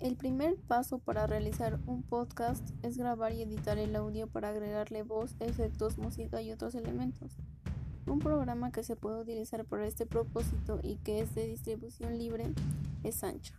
El primer paso para realizar un podcast es grabar y editar el audio para agregarle voz, efectos, música y otros elementos. Un programa que se puede utilizar para este propósito y que es de distribución libre es Anchor.